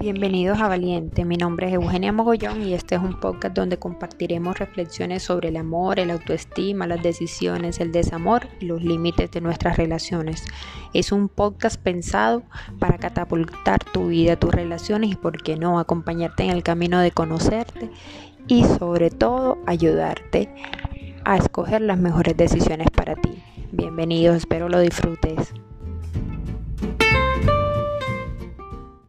Bienvenidos a Valiente, mi nombre es Eugenia Mogollón y este es un podcast donde compartiremos reflexiones sobre el amor, el autoestima, las decisiones, el desamor y los límites de nuestras relaciones. Es un podcast pensado para catapultar tu vida, tus relaciones y, por qué no, acompañarte en el camino de conocerte y sobre todo ayudarte a escoger las mejores decisiones para ti. Bienvenidos, espero lo disfrutes.